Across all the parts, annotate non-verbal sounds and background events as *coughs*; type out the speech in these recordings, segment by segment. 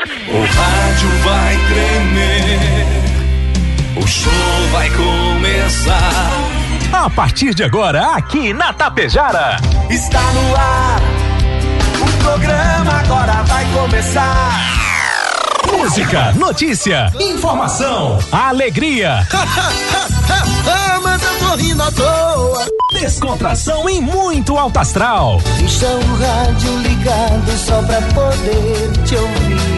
O rádio vai tremer, o show vai começar. A partir de agora, aqui na Tapejara. Está no ar, o programa agora vai começar. Música, notícia, informação, alegria. *laughs* Mas eu tô rindo à toa. Descontração e muito alto astral. Deixa o rádio ligado só pra poder te ouvir.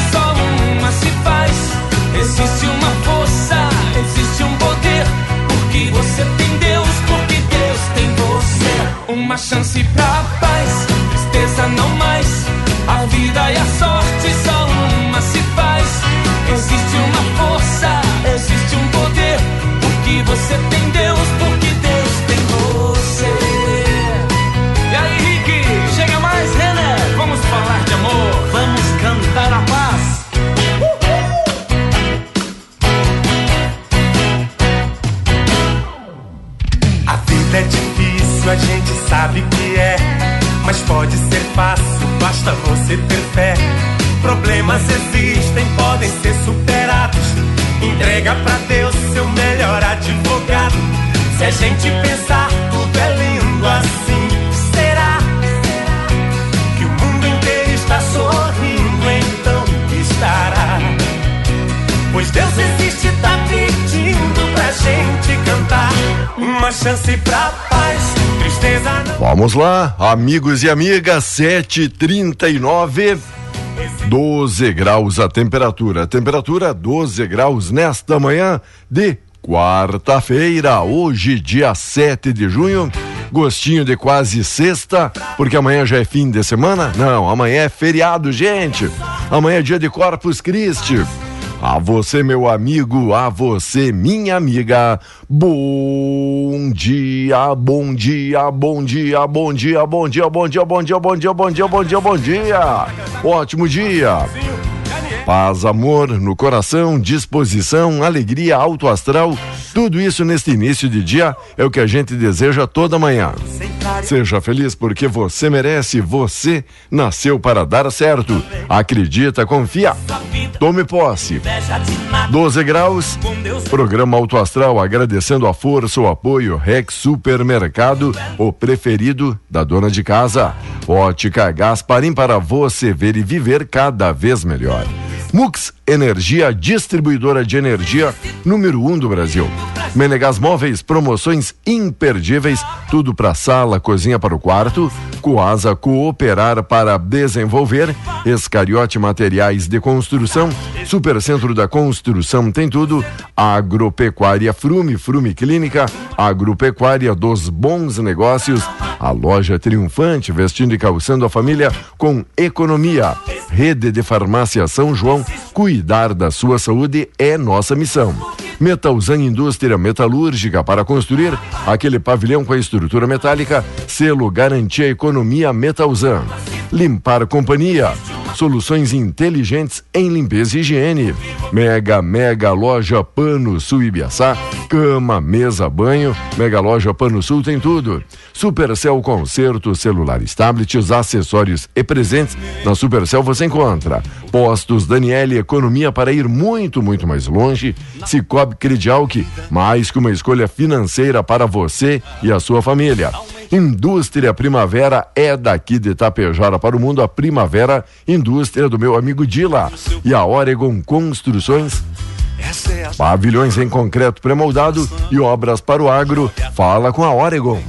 Uma chance pra paz, tristeza não mais. A vida e a sorte só uma se faz. Existe uma força, existe um poder. Porque você tem Deus, Vamos lá, amigos e amigas, 7h39. 12 graus a temperatura. Temperatura 12 graus nesta manhã de quarta-feira, hoje, dia 7 de junho. Gostinho de quase sexta, porque amanhã já é fim de semana? Não, amanhã é feriado, gente. Amanhã é dia de Corpus Christi. A você, meu amigo, a você, minha amiga. Bom dia, bom dia, bom dia, bom dia, bom dia, bom dia, bom dia, bom dia, bom dia, bom dia, bom dia. Ótimo dia. Paz, amor no coração, disposição, alegria, alto astral, tudo isso neste início de dia é o que a gente deseja toda manhã. Seja feliz porque você merece, você nasceu para dar certo. Acredita, confia. Tome posse. 12 graus. Programa Alto Astral agradecendo a força, o apoio Rex Supermercado, o preferido da dona de casa. Ótica Gasparim para você ver e viver cada vez melhor. Mux Energia, distribuidora de energia número um do Brasil. Menegas Móveis, promoções imperdíveis, tudo para sala, cozinha para o quarto. Coasa Cooperar para desenvolver. Escariote Materiais de Construção. Supercentro da Construção tem tudo. Agropecuária Frume, Frume Clínica. Agropecuária dos Bons Negócios. A loja triunfante, vestindo e calçando a família com economia. Rede de Farmácia São João, cuidar da sua saúde é nossa missão. Metalzan Indústria Metalúrgica para construir aquele pavilhão com a estrutura metálica, selo Garantia Economia Metalzan. Limpar Companhia, soluções inteligentes em limpeza e higiene. Mega, mega loja Pano Sul Ibiaçá, cama, mesa, banho. Mega loja Pano Sul tem tudo. Supercell Concerto, celulares, tablets, acessórios e presentes. Na Supercell você encontra Postos Daniele, economia para ir muito, muito mais longe. Cicobi Credial, que mais que uma escolha financeira para você e a sua família. Indústria Primavera é daqui de Itapejara para o mundo a Primavera Indústria do meu amigo Dila e a Oregon Construções Pavilhões em concreto pré-moldado e obras para o agro. Fala com a Oregon.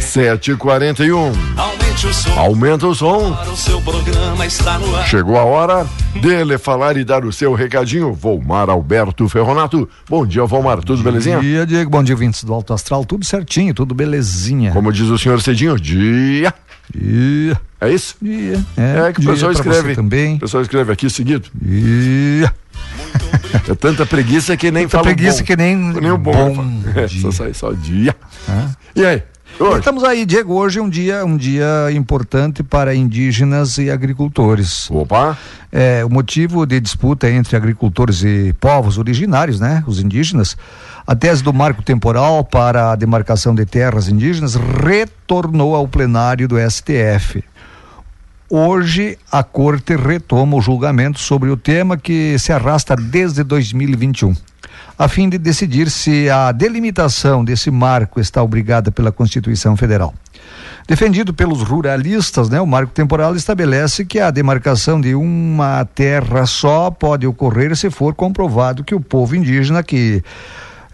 741. Aumente o som. Aumenta o som. O seu programa está no ar. Chegou a hora dele falar e dar o seu recadinho. Volmar Alberto Ferronato. Bom dia, Volmar. Tudo belezinha? Bom dia, Diego. Bom dia, vintes do Alto Astral. Tudo certinho, tudo belezinha. Como diz o senhor Cedinho, dia. Dia. É isso? Dia. É, que o dia pessoal escreve. também. O pessoal escreve aqui seguido. Dia. É tanta preguiça que nem Tanta fala preguiça bom. que nem nem o bom. bom É, dia. só sai só dia. Ah. E aí? Hoje? Estamos aí, Diego. Hoje é um dia, um dia importante para indígenas e agricultores. Opa. É, o motivo de disputa entre agricultores e povos originários, né, os indígenas, a tese do marco temporal para a demarcação de terras indígenas retornou ao plenário do STF. Hoje a corte retoma o julgamento sobre o tema que se arrasta desde 2021, a fim de decidir se a delimitação desse marco está obrigada pela Constituição Federal. Defendido pelos ruralistas, né, o marco temporal estabelece que a demarcação de uma terra só pode ocorrer se for comprovado que o povo indígena que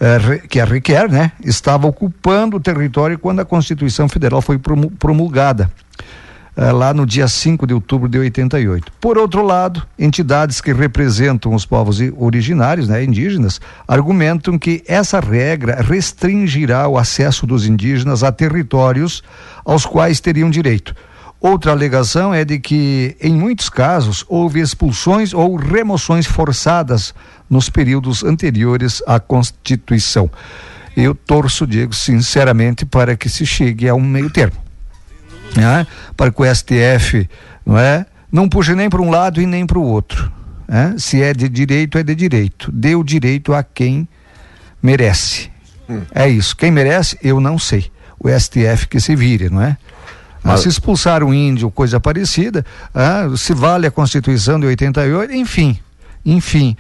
eh, que a requer, né, estava ocupando o território quando a Constituição Federal foi promu- promulgada eh, lá no dia 5 de outubro de 88. Por outro lado, entidades que representam os povos originários, né, indígenas, argumentam que essa regra restringirá o acesso dos indígenas a territórios aos quais teriam direito. Outra alegação é de que, em muitos casos, houve expulsões ou remoções forçadas nos períodos anteriores à Constituição. Eu torço, Diego, sinceramente, para que se chegue a um meio termo né? para que o STF não é? Não puxe nem para um lado e nem para o outro né? se é de direito é de direito. Dê o direito a quem merece. É isso. Quem merece eu não sei. O STF que se vire não é? Ah, Mas- se expulsar um índio coisa parecida ah, se vale a Constituição de 88 enfim enfim.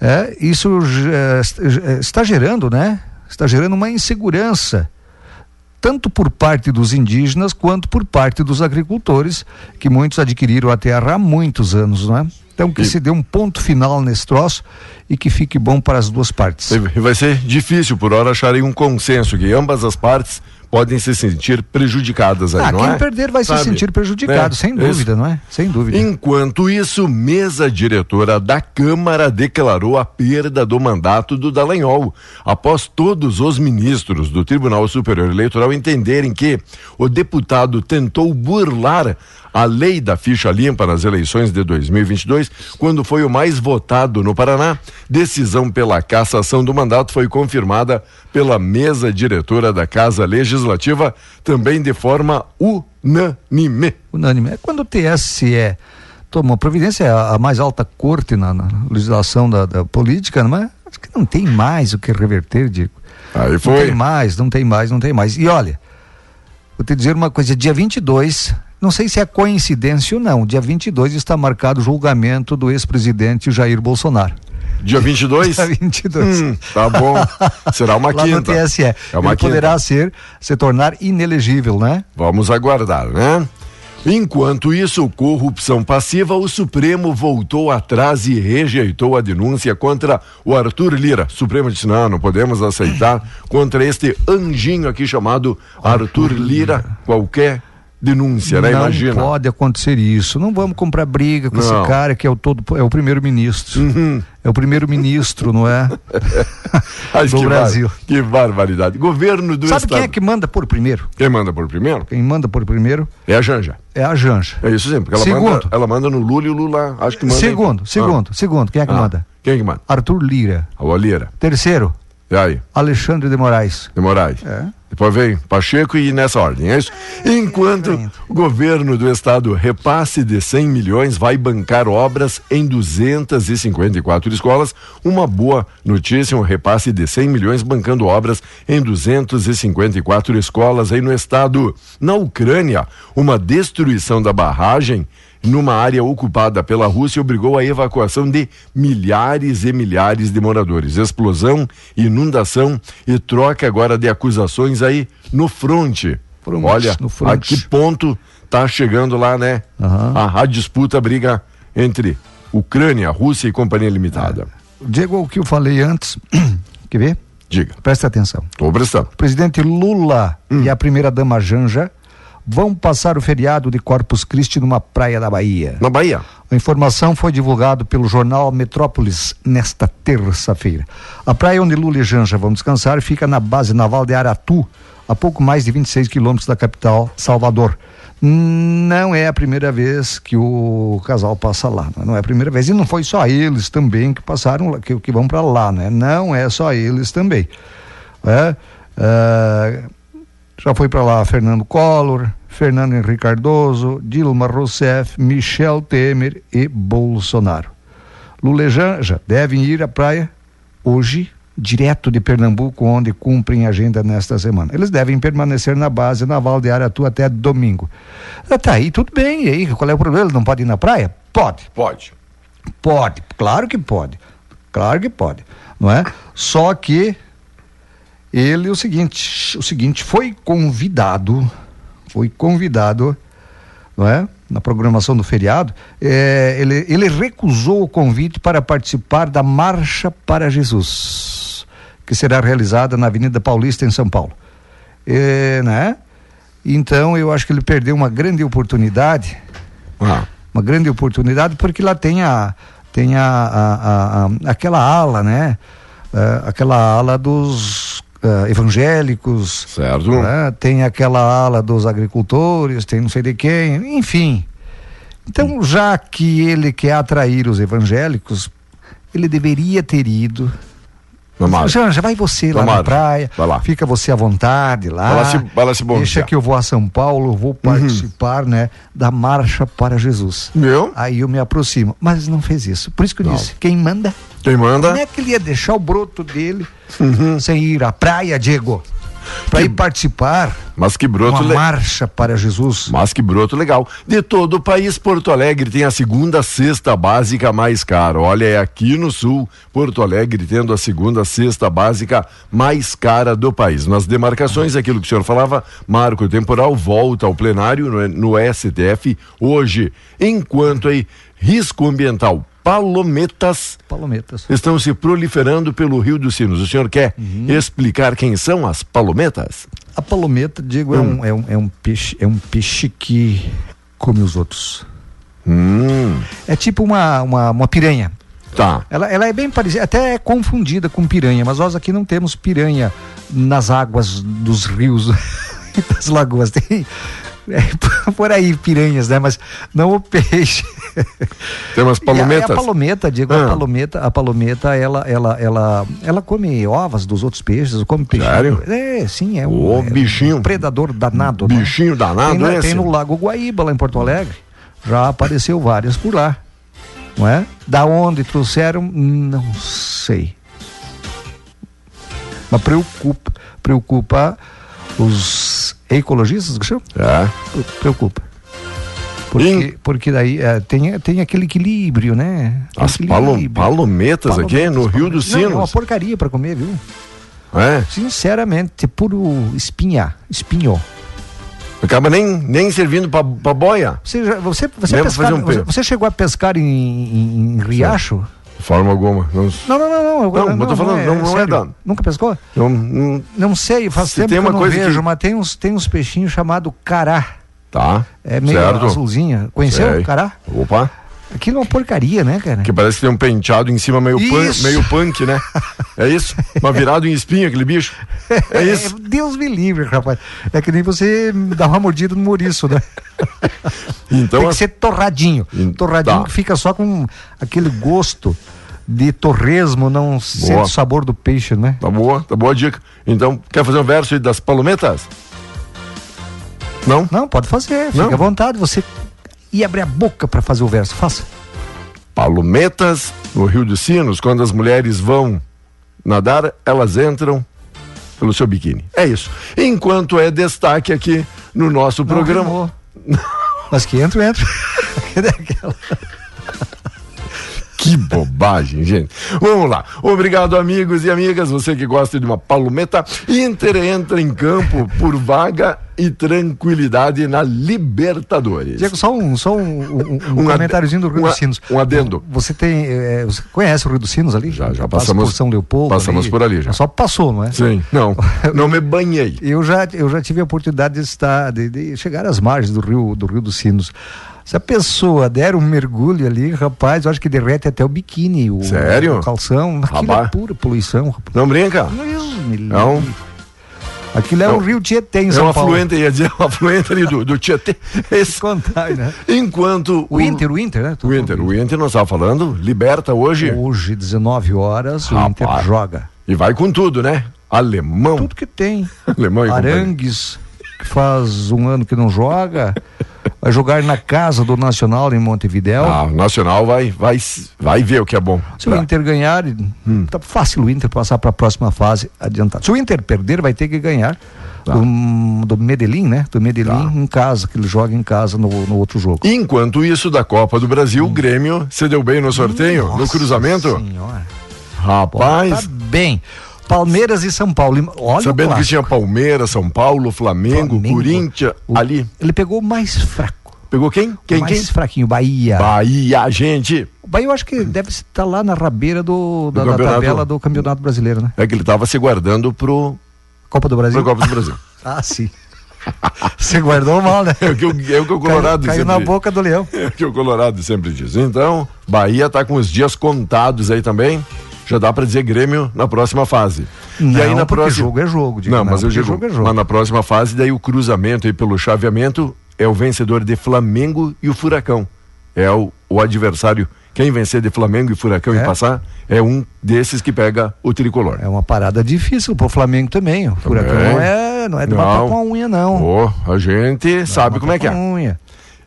É, isso eh, está gerando né? Está gerando uma insegurança tanto por parte dos indígenas quanto por parte dos agricultores, que muitos adquiriram a terra há muitos anos, não é? Então que E- se dê um ponto final nesse troço e que fique bom para as duas partes. E Vai ser difícil por hora acharem um consenso que ambas as partes podem se sentir prejudicadas aí, Ah, não quem é? perder vai Sabe? se sentir prejudicado, É, sem isso. dúvida, não é? Sem dúvida. Enquanto isso, mesa diretora da Câmara declarou a perda do mandato do Dallagnol, após todos os ministros do Tribunal Superior Eleitoral entenderem que o deputado tentou burlar a lei da ficha limpa nas eleições de 2022, quando foi o mais votado no Paraná. Decisão pela cassação do mandato foi confirmada pela mesa diretora da Casa Legislativa, também de forma unânime. Unânime. É quando o TSE tomou providência, é a, a mais alta corte na, na legislação da, da política, não é? Acho que não tem mais o que reverter, Diego. Aí Não foi. tem mais, não tem mais, não tem mais. E olha, vou te dizer uma coisa, dia 22, não sei se é coincidência ou não, dia 22 está marcado o julgamento do ex-presidente Jair Bolsonaro. Dia 22? Dia 22. Hum, tá bom. Será uma *laughs* Lá no quinta. TSE. É uma Ele quinta. poderá ser, se tornar inelegível, né? Vamos aguardar, né? Enquanto isso, corrupção passiva, o Supremo voltou atrás e rejeitou a denúncia contra o Arthur Lira. O Supremo disse: não, não podemos aceitar contra este anjinho aqui chamado Arthur Lira qualquer denúncia, né? não Imagina. pode acontecer isso. Não vamos comprar briga com Não. Uhum. esse cara que é o todo, é o primeiro-ministro. É o primeiro-ministro, não é? *laughs* Acho do que Brasil. bar- que barbaridade. Governo do Sabe Estado. quem é que manda por primeiro? Quem manda por primeiro? Quem manda por primeiro É a Janja. é a Janja. É isso sim, porque ela, Segundo. manda, ela manda no Lula e o Lula acho que manda. em- Segundo, Ah. segundo, segundo, quem é que Ah, manda? Quem é que manda? Arthur Lira. A Olheira. Terceiro, E aí? Alexandre de Moraes. De Moraes. É. Depois vem Pacheco e nessa ordem, é isso? Enquanto o governo do estado repasse de 100 milhões vai bancar obras em 254 escolas, uma boa notícia, um repasse de 100 milhões bancando obras em 254 escolas aí no estado. Na Ucrânia, uma destruição da barragem numa área ocupada pela Rússia obrigou a evacuação de milhares e milhares de moradores. Explosão, inundação e troca agora de acusações aí no fronte. Fronte, Olha, no fronte. a que ponto tá chegando lá, né? Aham. A, a disputa, a briga entre Ucrânia, Rússia e Companhia Limitada. Diego, o que eu falei antes, *coughs* quer ver? Diga, Presta atenção. tô prestando. O presidente Lula Hum. e a primeira-dama Janja vão passar o feriado de Corpus Christi numa praia da Bahia. Na Bahia. A informação foi divulgada pelo jornal Metrópolis nesta terça-feira. A praia onde Lula e Janja vão descansar fica na base naval de Aratu, a pouco mais de 26 quilômetros da capital, Salvador. Não é a primeira vez que o casal passa lá, não é a primeira vez. E não foi só eles também que passaram, que, que vão para lá, né? Não é só eles também. É, é, já foi para lá Fernando Collor, Fernando Henrique Cardoso, Dilma Rousseff, Michel Temer e Bolsonaro. Lula e Janja devem ir à praia hoje, direto de Pernambuco, onde cumprem agenda nesta semana. Eles devem permanecer na base naval de Aratu até domingo. Ah, tá aí, tudo bem. E aí, qual é o problema? Ele não pode ir na praia? Pode. Pode. Pode, claro que pode. Claro que pode, não é? Só que ele o seguinte, o seguinte foi convidado, foi convidado, não é? Na programação do feriado, é, ele, ele recusou o convite para participar da Marcha para Jesus, que será realizada na Avenida Paulista em São Paulo, é, né? Então eu acho que ele perdeu uma grande oportunidade, Ah. uma grande oportunidade porque lá tem a tem a, a- a- a- aquela ala, né? Eh, aquela ala dos eh, evangélicos, Certo. né? tem aquela ala dos agricultores, tem não sei de quem, enfim. Então, já que ele quer atrair os evangélicos, ele deveria ter ido. Margem. Janja, vai você lá Na praia, Vai lá. fica você à vontade lá. Vai lá se- vai lá se bombear. Deixa que eu vou a São Paulo, vou participar, né, da marcha para Jesus. Meu? Aí eu me aproximo, mas não fez isso. Por isso que eu Não. disse, quem manda? Quem manda? Como é que ele ia deixar o broto dele Uhum. sem ir à praia, Diego? Para ir participar Mas que broto uma le- marcha para Jesus. Mas que broto legal. De todo o país, Porto Alegre tem a segunda cesta básica mais cara. Olha, é aqui no sul, Porto Alegre tendo a segunda cesta básica mais cara do país. Nas demarcações, aquilo que o senhor falava, marco temporal volta ao plenário no, no STF hoje. Enquanto aí, risco ambiental, palometas Palometas. estão se proliferando pelo Rio dos Sinos. O senhor quer Uhum. explicar quem são as palometas? A palometa, Diego, é, um, é, um, é um peixe, é um peixe que come os outros. Hum, É tipo uma, uma, uma piranha. tá. Ela, ela é bem parecida, até é confundida com piranha, mas nós aqui não temos piranha nas águas dos rios *laughs* e das lagoas. Tem é, *laughs* por aí piranhas, né? Mas não o peixe. Tem umas *laughs* E a- palometas? A, palometa, Diego, Ah. a palometa, a palometa, ela, ela, ela, ela come ovas dos outros peixes, come peixe. Sério? É, sim, é um, Ô, é um bichinho. predador danado. né? Bichinho danado tem, esse? tem no Lago Guaíba, lá em Porto Alegre. Já apareceu várias por lá. Não é? Da onde trouxeram, não sei. Mas preocupa, preocupa os ecologistas, que chamam? É. Preocupa. Porque, Em- porque daí é, tem, tem aquele equilíbrio, né? As palo- Equilíbrio. palometas aqui no Rio dos Não, é uma Sinos. porcaria para comer, viu? É. Sinceramente, é puro espinha, espinho. Acaba nem, nem servindo pra boia. Você, já- você, você, pescar- um você, você chegou a pescar em, em- em riacho? De forma alguma. Não, Não, não, não, não. eu- Não, mas tô falando, não- não é sério. da- Nunca pescou? não, não- Não sei, faz tempo tem que eu não vejo, que- mas tem uns, tem uns peixinhos chamados cará. tá. É meio certo. azulzinha. Conheceu o cará? Opa. Aquilo é uma porcaria, né, cara? Que parece que tem um penteado em cima meio, pun- Isso. meio punk, né? É isso? Mas virado em espinho aquele bicho. É isso. Deus me livre, rapaz. É que nem você dar uma mordida no mouriço, né? Então, Tem que ser torradinho. Hum, Torradinho tá. que fica só com aquele gosto de torresmo, não sente o sabor do peixe, né? tá boa, tá boa a dica. Então, quer fazer um verso aí das palometas? Não? Não, pode fazer, fica Não? à vontade. Você e abrir a boca para fazer o verso. Faça. Palometas no Rio dos Sinos, quando as mulheres vão nadar, elas entram pelo seu biquíni. É isso. Enquanto é destaque aqui no nosso Não programa. *laughs* Mas que entra, entra. *laughs* Que bobagem, gente. Vamos lá. Obrigado, amigos e amigas. Você que gosta de uma palometa. Inter entra em campo por vaga e tranquilidade na Libertadores. Diego, só um, só um, um, um *laughs* Um comentáriozinho do Rio dos Sinos. um adendo. Você tem. eh, você conhece o Rio dos Sinos ali? Já, já Passa passamos- por São Leopoldo. passamos por ali já. Só passou, não é? Sim, não, *laughs* não me banhei. Eu já, eu já tive a oportunidade de estar, de, de chegar às margens do rio, do rio dos Sinos. Se a pessoa der um mergulho ali, rapaz, eu acho que derrete até o biquíni, o, Sério? o calção. Aquilo Rapaz. é pura poluição, rapaz. Não brinca? Deus me É um-. Aquilo é, é um um- rio Tietê em É São um Paulo. afluente, ia dizer, um afluente ali do, do Tietê. *laughs* Esse, Contar, né? enquanto O Inter, o Inter, né? O Inter, o Inter nós estávamos falando, liberta hoje Hoje, 19 horas, o Rapaz. Inter joga. e vai com tudo, né? Alemão, Tudo que tem. *laughs* alemão e. Arangues, que faz um ano que não joga, vai jogar na casa do Nacional em Montevidéu. Ah, o Nacional vai, vai, vai ver o que é bom. Se o Tá. Inter ganhar, Hum. tá fácil o Inter passar para a próxima fase adiantado. Se o Inter perder, vai ter que ganhar Tá. do, do Medellín, né? Do Medellín Tá. em casa, que ele joga em casa no, no outro jogo. Enquanto isso, da Copa do Brasil, o Grêmio se deu bem no sorteio, no cruzamento. Senhora. Rapaz, Tá bem. Palmeiras e São Paulo. Olha sabendo que tinha Palmeiras, São Paulo, Flamengo, Flamengo. Corinthians, O- ali. Ele pegou o mais fraco. Pegou quem? Quem, o mais quem? fraquinho, Bahia. Bahia, gente. O Bahia eu acho que deve estar lá na rabeira do, da, Do da tabela do Campeonato Brasileiro, né? É que ele tava se guardando pro, Copa do Brasil. pra Copa do Brasil. *laughs* Ah, sim. *laughs* Você guardou mal, né? É o que, o- é o, que o Colorado caiu, caiu na boca do leão. É o que o Colorado sempre diz. Então, Bahia tá com os dias contados aí também. Já dá pra dizer Grêmio na próxima fase. Não, e aí na próxima. jogo é jogo, Diego, não, mas não, eu digo, jogo é jogo. mas na próxima fase, daí o cruzamento aí pelo chaveamento é o vencedor de Flamengo e o Furacão. É o, o adversário. Quem vencer de Flamengo e Furacão É. e passar é um desses que pega o tricolor. É uma parada difícil pro Flamengo também. O Furacão não é, não é de Não. matar com a unha, não. Ô, a gente sabe como é que é. Unha.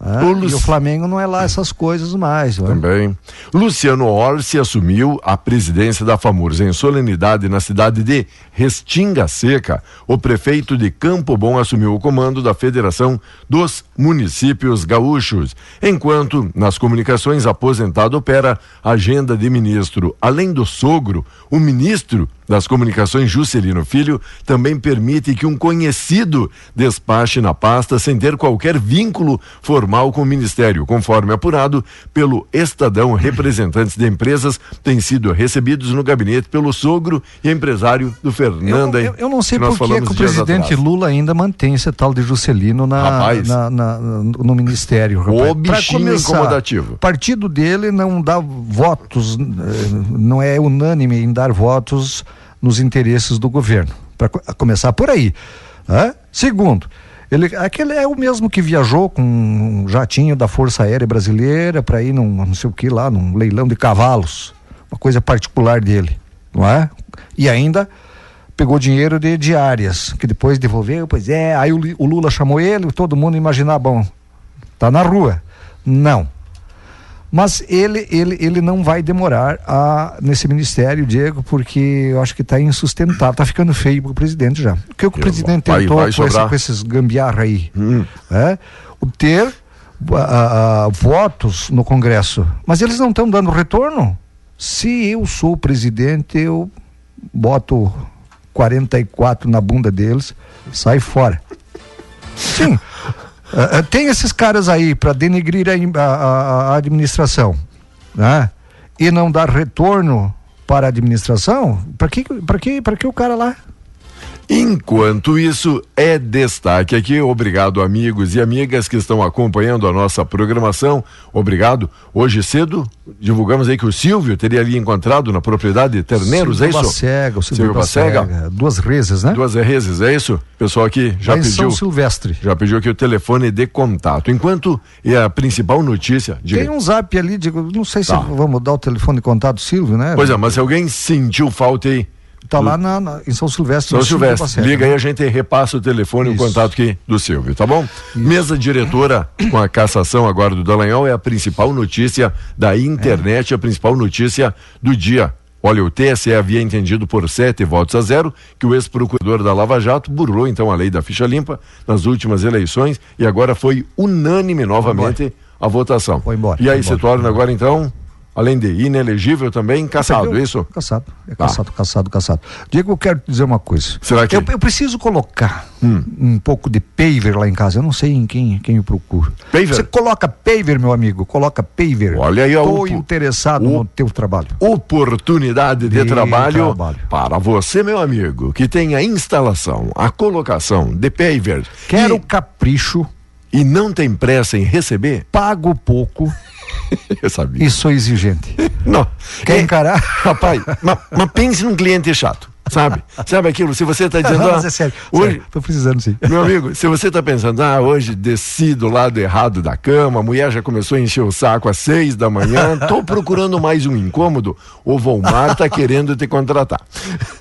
Ah, O e o Flamengo não é lá essas coisas mais. não é? Também. Luciano Orsi assumiu a presidência da FAMURS em solenidade na cidade de Restinga Seca. O prefeito de Campo Bom assumiu o comando da Federação dos Municípios Gaúchos. Enquanto, nas comunicações, aposentado opera agenda de ministro. Além do sogro, o ministro das Comunicações, Juscelino Filho, também permite que um conhecido despache na pasta sem ter qualquer vínculo formal com o Ministério. Conforme apurado pelo Estadão, representantes de empresas têm sido recebidos no gabinete pelo sogro e empresário do Eu, Fernanda. eu, eu não sei por que, o presidente. Lula ainda mantém esse tal de Juscelino na, Rapaz. na- na- no ministério. O Pra bichinho incomodativo. O partido dele não dá votos, eh, não é unânime em dar votos nos interesses do governo. Para começar por aí. né? Segundo, ele, aquele é o mesmo que viajou com um jatinho da Força Aérea Brasileira para ir num não sei o que lá, num leilão de cavalos. Uma coisa particular dele, não é? E ainda pegou dinheiro de diárias, que depois devolveu, pois é, aí o, o Lula chamou ele, todo mundo imaginar, bom, tá na rua. Não. Mas ele, ele, ele não vai demorar a, nesse ministério, Diego, porque eu acho que está insustentável, está ficando feio para o presidente já. O que o presidente vai- tentou vai com, esse- com esses gambiarra aí? Hum. é? O ter ah, ah, votos no Congresso, mas eles não estão dando retorno. Se eu sou o presidente, eu boto 44 na bunda deles, sai fora. Sim. Ah, tem esses caras aí para denegrir a, a- a- administração, né? E não dar retorno para a administração, para que, para que, para que o cara lá? Enquanto isso, é destaque aqui. Obrigado, amigos e amigas que estão acompanhando a nossa programação. Obrigado. Hoje cedo, divulgamos aí que o Silvio teria ali encontrado na propriedade de Terneiros, é Silvio isso? Bacega, o Silvio Silvio Bacega. Bacega, duas reses, né? Duas vezes, é isso? Pessoal aqui já pediu. São Silvestre. Já pediu aqui o telefone de contato. Enquanto é a principal notícia, diga. Tem um zap ali, digo, não sei se Tá. vamos dar o telefone de contato do Silvio, né? Pois é, mas se alguém sentiu falta aí, Tá lá na, na- em São Silvestre. São Silvestre, liga aí, a gente repassa o telefone e o Isso. contato aqui do Silvio, tá bom? Mesa diretora com a cassação agora do Dallagnol é a principal notícia da internet, a principal notícia do dia. Olha, o TSE havia entendido por sete votos a zero que o ex-procurador da Lava Jato burlou então a lei da ficha limpa nas últimas eleições e agora foi unânime novamente a votação. Foi embora, E aí se torna agora então além de inelegível também, caçado, Entendeu? isso? Caçado. É Tá. caçado, caçado, caçado. Diego, eu quero te dizer uma coisa. Será que- Hum. Eu, eu preciso colocar um pouco de paver lá em casa. Eu não sei em quem, quem eu procuro. Paver? Você coloca paver, meu amigo. Coloca paver. Olha aí, Estou interessado o- no teu trabalho. Oportunidade de, De trabalho, trabalho. para você, meu amigo, que tem a instalação, a colocação de paver Quero e, capricho, e não tem pressa em receber, pago pouco *laughs* eu sabia. e sou exigente. *laughs* Não. Quer É, encarar? *laughs* Rapaz, mas, mas pense num cliente chato, sabe? Sabe aquilo? Se você está dizendo. Não, ah, mas é sério. hoje, sério, Tô precisando sim. Meu amigo, se você está pensando, ah, hoje desci do lado errado da cama, a mulher já começou a encher o saco às seis da manhã, tô procurando mais um incômodo, o Volmar tá querendo te contratar.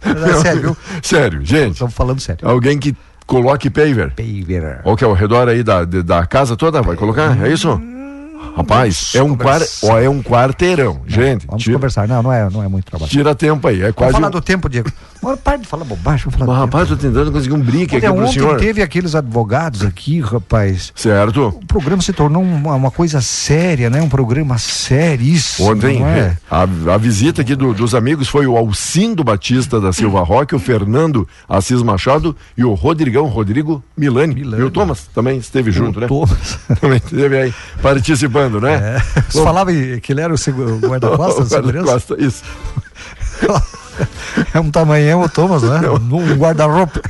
Mas é sério, viu? Sério, gente. Estamos falando sério. Alguém que coloque paver. Paver. Ou que é ao redor aí da, da casa toda, vai colocar? É isso? Rapaz, é um, quar, ó, é um quarteirão. Gente, Vamos tira, conversar. Não, não é, não é muito trabalho. tira tempo aí. É Vamos quase. falar um- do tempo, Diego. Agora para de falar bobagem. Falar Mas, rapaz, tô tentando conseguir um brinque aqui pro ontem senhor. teve aqueles advogados aqui, rapaz. Certo? O programa se tornou uma, uma coisa séria, né? Um programa seríssimo. Ontem, é? a, a visita aqui do- dos amigos foi o Alcindo Batista da Silva Roque, o Fernando Assis Machado e o Rodrigão, Rodrigo Milani. Milani. E o Thomas também esteve junto, né? Thomas. *laughs* Também esteve aí participando, né? É. Você falava que ele era o segu- o guarda-costas *laughs* da segurança? Guarda-costa, isso. *laughs* É um tamanhão o Thomas, né? Um guarda-roupa.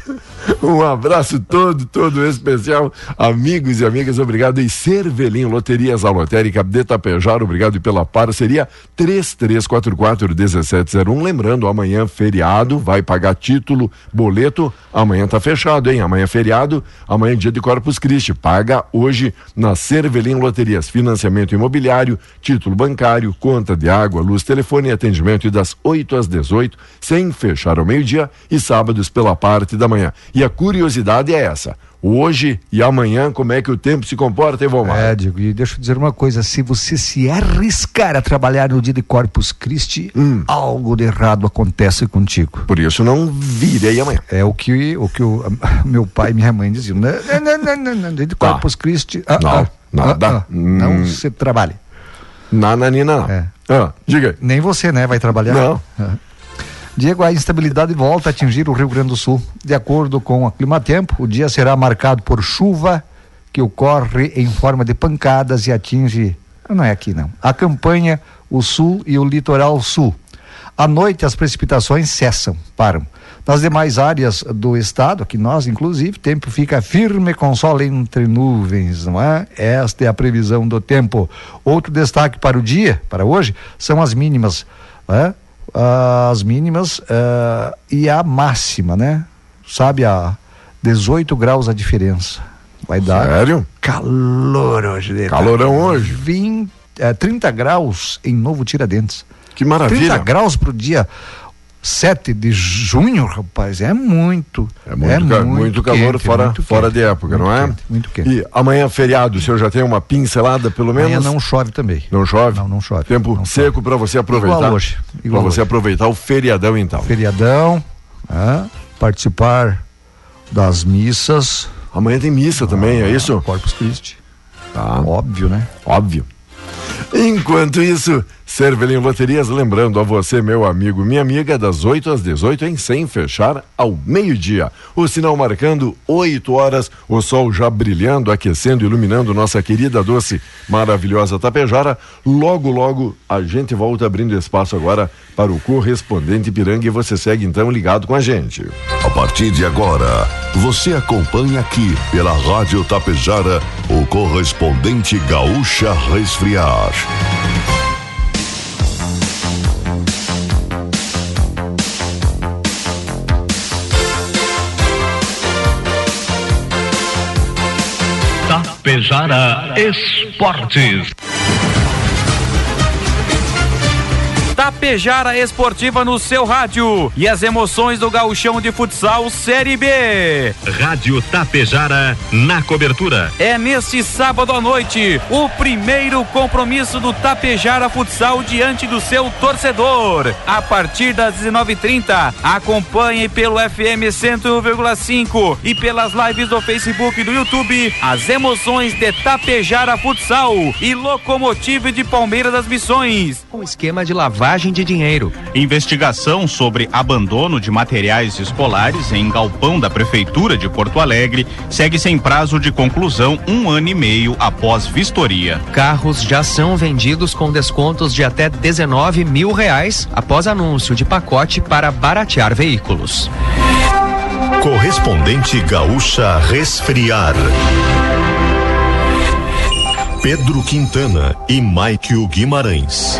Um abraço todo, todo especial, amigos e amigas, obrigado. E Cervelim Loterias, a lotérica de Tapejar, obrigado pela parceria 3344-1701. Lembrando, amanhã feriado, vai pagar título, boleto, amanhã tá fechado, hein? Amanhã é feriado, amanhã é dia de Corpus Christi. Paga hoje na Cervelim Loterias, financiamento imobiliário, título bancário, conta de água, luz, telefone e atendimento das 8 às 18, sem fechar ao meio-dia e sábados pela parte da manhã. E a curiosidade é essa. Hoje e amanhã, como é que o tempo se comporta, Evomar? É, Diego, e deixa eu dizer uma coisa: se você se arriscar a trabalhar no dia de Corpus Christi, Hum. algo de errado acontece contigo. Por isso não virei amanhã. É o que o, que o *laughs* meu pai e minha mãe diziam. Não, não, não, não, dia de Tá. Corpus Christi. ah, Não, ah, nada. ah, Não Hum. se trabalhe. Nananina não. É. Diga aí. Nem você, né, vai trabalhar? Não. Diego, a instabilidade volta a atingir o Rio Grande do Sul. De acordo com a Climatempo, o dia será marcado por chuva que ocorre em forma de pancadas e atinge. Não é aqui, não. A campanha, o sul e o litoral sul. À noite, as precipitações cessam, param. Nas demais áreas do estado, aqui nós, inclusive, o tempo fica firme com sol entre nuvens, não é? Esta é a previsão do tempo. Outro destaque para o dia, para hoje, são as mínimas, não é? As mínimas ah, e a máxima, né? Sabe, a 18 graus a diferença. Vai dar Sério? calor hoje. né? Calorão hoje. 20, eh, 30 graus em Novo Tiradentes. Que 30 maravilha. graus pro dia 7 de junho, rapaz, é muito. É muito, ca- muito calor quente, fora, muito fora quente, de época, muito não é? quente, muito quente. E amanhã feriado, o senhor já tem uma pincelada, pelo menos? Amanhã não chove também. Não chove? Não, não chove. Tempo Não seco para você aproveitar. Igual hoje, Para você hoje. aproveitar o feriadão, então. Feriadão, ah, participar das missas. Amanhã tem missa também, é isso? Corpus Christi. Tá. Óbvio, né? Óbvio. Enquanto isso, Cervelim Loterias, lembrando a você, meu amigo, minha amiga, das 8 às 18, em sem fechar ao meio-dia. O sinal marcando 8 horas, o sol já brilhando, aquecendo, iluminando nossa querida, doce, maravilhosa Tapejara. Logo, logo, a gente volta abrindo espaço agora para o correspondente Piranga e você segue então ligado com a gente. A partir de agora, você acompanha aqui pela Rádio Tapejara o correspondente Gaúcha Resfriar. Tapejara Esportes. Tapejara Esportiva no seu rádio e as emoções do gauchão de futsal Série B. Rádio Tapejara na cobertura. É neste sábado à noite o primeiro compromisso do Tapejara Futsal diante do seu torcedor. A partir das 19:30, acompanhe pelo FM 101,5 e pelas lives do Facebook e do YouTube as emoções de Tapejara Futsal e Locomotive de Palmeiras das Missões. Com esquema de lavagem de dinheiro. Investigação sobre abandono de materiais escolares em galpão da Prefeitura de Porto Alegre segue sem prazo de conclusão um ano e meio após vistoria. Carros já são vendidos com descontos de até 19 mil reais após anúncio de pacote para baratear veículos. Correspondente Gaúcha Resfriar. Pedro Quintana e Maikio Guimarães.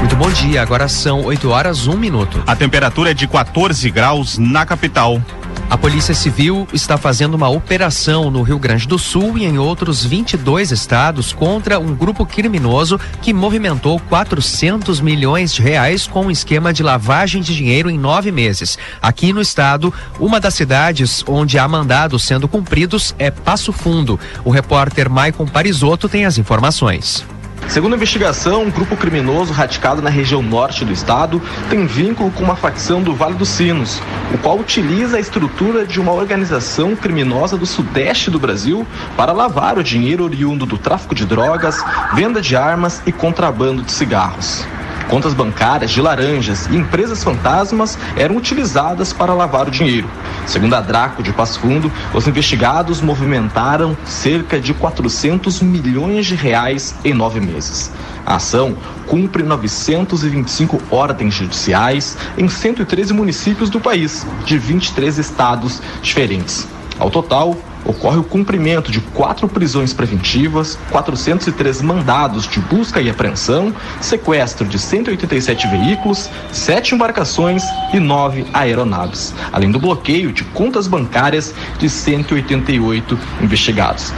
Muito bom dia, agora são 8 horas, 1 minuto. A temperatura é de 14 graus na capital. A Polícia Civil está fazendo uma operação no Rio Grande do Sul e em outros 22 estados contra um grupo criminoso que movimentou 400 milhões de reais com um esquema de lavagem de dinheiro em nove meses. Aqui no estado, uma das cidades onde há mandados sendo cumpridos é Passo Fundo. O repórter Maicon Parisotto tem as informações. Segundo a investigação, um grupo criminoso radicado na região norte do estado tem vínculo com uma facção do Vale dos Sinos, o qual utiliza a estrutura de uma organização criminosa do sudeste do Brasil para lavar o dinheiro oriundo do tráfico de drogas, venda de armas e contrabando de cigarros. Contas bancárias de laranjas e empresas fantasmas eram utilizadas para lavar o dinheiro. Segundo a Draco de Passo Fundo, os investigados movimentaram cerca de 400 milhões de reais em nove meses. A ação cumpre 925 ordens judiciais em 113 municípios do país, de 23 estados diferentes. Ao total, ocorre o cumprimento de quatro prisões preventivas, 403 mandados de busca e apreensão, sequestro de 187 veículos, sete embarcações e nove aeronaves, além do bloqueio de contas bancárias de 188 investigados.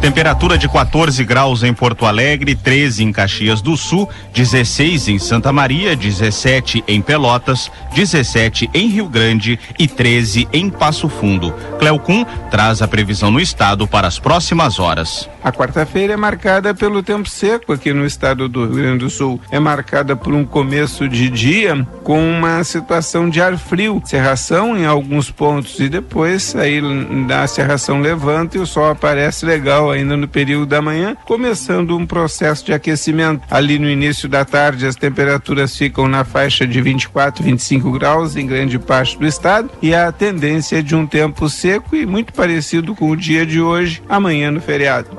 Temperatura de 14 graus em Porto Alegre, 13 em Caxias do Sul, 16 em Santa Maria, 17 em Pelotas, 17 em Rio Grande e 13 em Passo Fundo. Cleocum traz a previsão no estado para as próximas horas. A quarta-feira é marcada pelo tempo seco aqui no estado do Rio Grande do Sul. É marcada por um começo de dia com uma situação de ar frio, cerração em alguns pontos e depois aí da cerração levanta e o sol aparece legal ainda no período da manhã, começando um processo de aquecimento. Ali no início da tarde as temperaturas ficam na faixa de 24, 25 graus em grande parte do estado e a tendência é de um tempo seco e muito parecido com o dia de hoje, amanhã no feriado.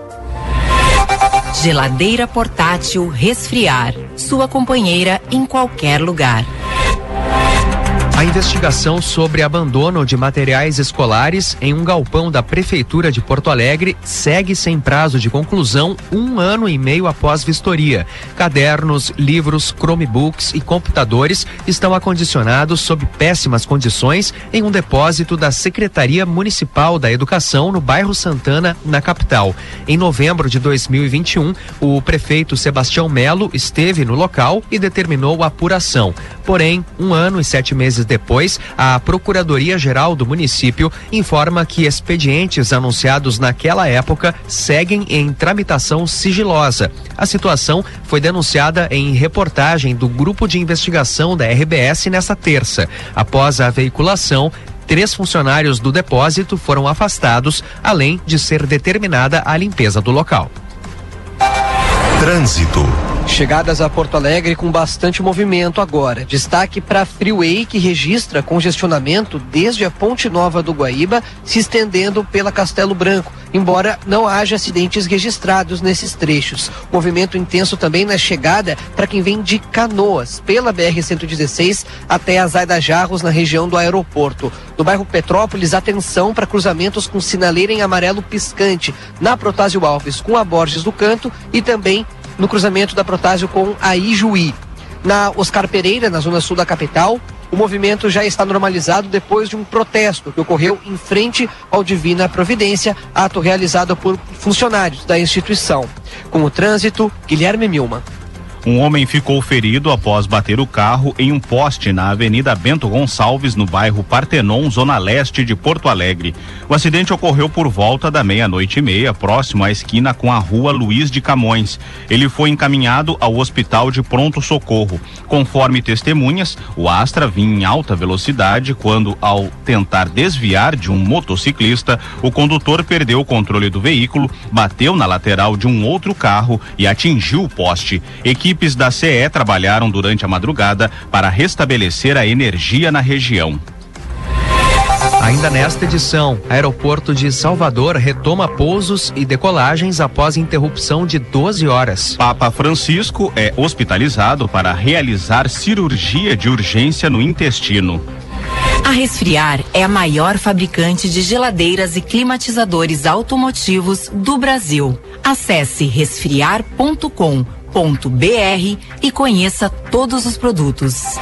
Geladeira portátil resfriar. Sua companheira em qualquer lugar. A investigação sobre abandono de materiais escolares em um galpão da Prefeitura de Porto Alegre segue sem prazo de conclusão um ano e meio após vistoria. Cadernos, livros, Chromebooks e computadores estão acondicionados sob péssimas condições em um depósito da Secretaria Municipal da Educação no bairro Santana, na capital. Em novembro de 2021, o prefeito Sebastião Melo esteve no local e determinou a apuração. Porém, um ano e sete meses depois, a Procuradoria-Geral do município informa que expedientes anunciados naquela época seguem em tramitação sigilosa. A situação foi denunciada em reportagem do Grupo de Investigação da RBS nesta terça. Após a veiculação, três funcionários do depósito foram afastados, além de ser determinada a limpeza do local. Trânsito. Chegadas a Porto Alegre com bastante movimento agora. Destaque para a Freeway, que registra congestionamento desde a Ponte Nova do Guaíba, se estendendo pela Castelo Branco, embora não haja acidentes registrados nesses trechos. Movimento intenso também na chegada para quem vem de Canoas, pela BR-116 até a Zaida Jarros, na região do aeroporto. No bairro Petrópolis, atenção para cruzamentos com sinaleira em amarelo piscante, na Protásio Alves com a Borges do Canto e também no cruzamento da Protásio com a Ijuí. Na Oscar Pereira, na zona sul da capital, o movimento já está normalizado depois de um protesto que ocorreu em frente ao Divina Providência, ato realizado por funcionários da instituição. Com o trânsito, Guilherme Milman. Um homem ficou ferido após bater o carro em um poste na Avenida Bento Gonçalves, no bairro Partenon, zona leste de Porto Alegre. O acidente ocorreu por volta da meia-noite e meia, próximo à esquina com a rua Luiz de Camões. Ele foi encaminhado ao hospital de pronto socorro. Conforme testemunhas, o Astra vinha em alta velocidade quando, ao tentar desviar de um motociclista, o condutor perdeu o controle do veículo, bateu na lateral de um outro carro e atingiu o poste. Equipes da CE trabalharam durante a madrugada para restabelecer a energia na região. Ainda nesta edição, aeroporto de Salvador retoma pousos e decolagens após interrupção de 12 horas. Papa Francisco é hospitalizado para realizar cirurgia de urgência no intestino. A Resfriar é a maior fabricante de geladeiras e climatizadores automotivos do Brasil. Acesse resfriar.com.br e conheça todos os produtos.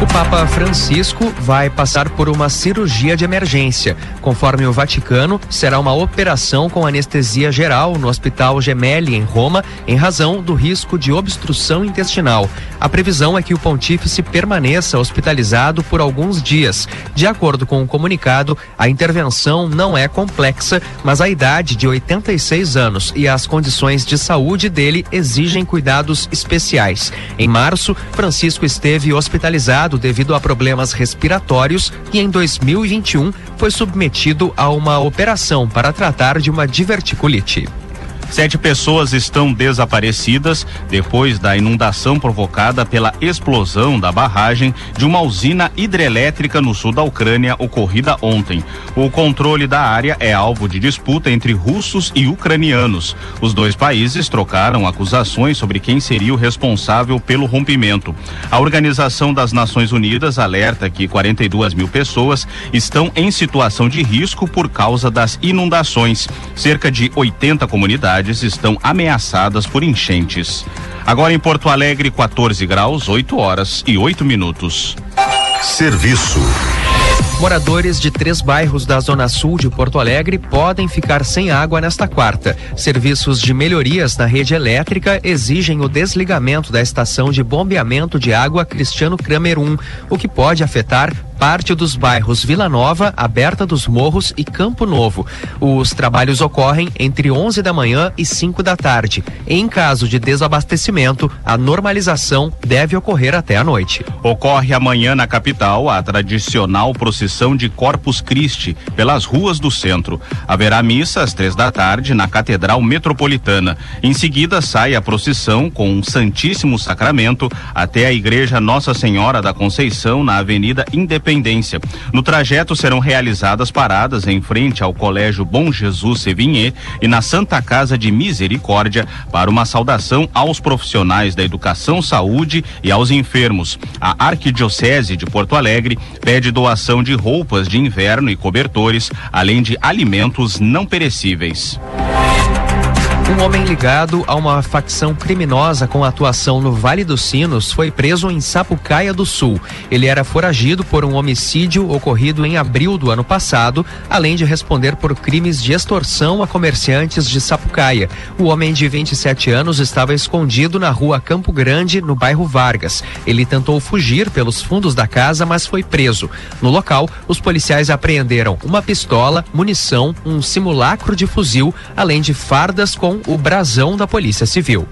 O Papa Francisco vai passar por uma cirurgia de emergência. Conforme o Vaticano, será uma operação com anestesia geral no Hospital Gemelli, em Roma, em razão do risco de obstrução intestinal. A previsão é que o pontífice permaneça hospitalizado por alguns dias. De acordo com o comunicado, a intervenção não é complexa, mas a idade de 86 anos e as condições de saúde dele exigem cuidados especiais. Em março, Francisco esteve hospitalizado devido a problemas respiratórios e em 2021 foi submetido a uma operação para tratar de uma diverticulite. Sete pessoas estão desaparecidas depois da inundação provocada pela explosão da barragem de uma usina hidrelétrica no sul da Ucrânia ocorrida ontem. O controle da área é alvo de disputa entre russos e ucranianos. Os dois países trocaram acusações sobre quem seria o responsável pelo rompimento. A Organização das Nações Unidas alerta que 42 mil pessoas estão em situação de risco por causa das inundações. Cerca de 80 comunidades cidades estão ameaçadas por enchentes. Agora em Porto Alegre, 14 graus, 8 horas e 8 minutos. Serviço. Moradores de três bairros da Zona Sul de Porto Alegre podem ficar sem água nesta quarta. Serviços de melhorias na rede elétrica exigem o desligamento da estação de bombeamento de água Cristiano Kramer 1, o que pode afetar parte dos bairros Vila Nova, Aberta dos Morros e Campo Novo. Os trabalhos ocorrem entre 11 da manhã e 5 da tarde. Em caso de desabastecimento, a normalização deve ocorrer até a noite. Ocorre amanhã na capital a tradicional procissão de Corpus Christi pelas ruas do centro. Haverá missa às três da tarde na Catedral Metropolitana. Em seguida sai a procissão com um Santíssimo Sacramento até a Igreja Nossa Senhora da Conceição na Avenida Independência. No trajeto serão realizadas paradas em frente ao Colégio Bom Jesus Sevigné e na Santa Casa de Misericórdia para uma saudação aos profissionais da educação, saúde e aos enfermos. A Arquidiocese de Porto Alegre pede doação de roupas de inverno e cobertores, além de alimentos não perecíveis. Um homem ligado a uma facção criminosa com atuação no Vale dos Sinos foi preso em Sapucaia do Sul. Ele era foragido por um homicídio ocorrido em abril do ano passado, além de responder por crimes de extorsão a comerciantes de Sapucaia. O homem de 27 anos estava escondido na rua Campo Grande, no bairro Vargas. Ele tentou fugir pelos fundos da casa, mas foi preso. No local, os policiais apreenderam uma pistola, munição, um simulacro de fuzil, além de fardas com o brasão da Polícia Civil.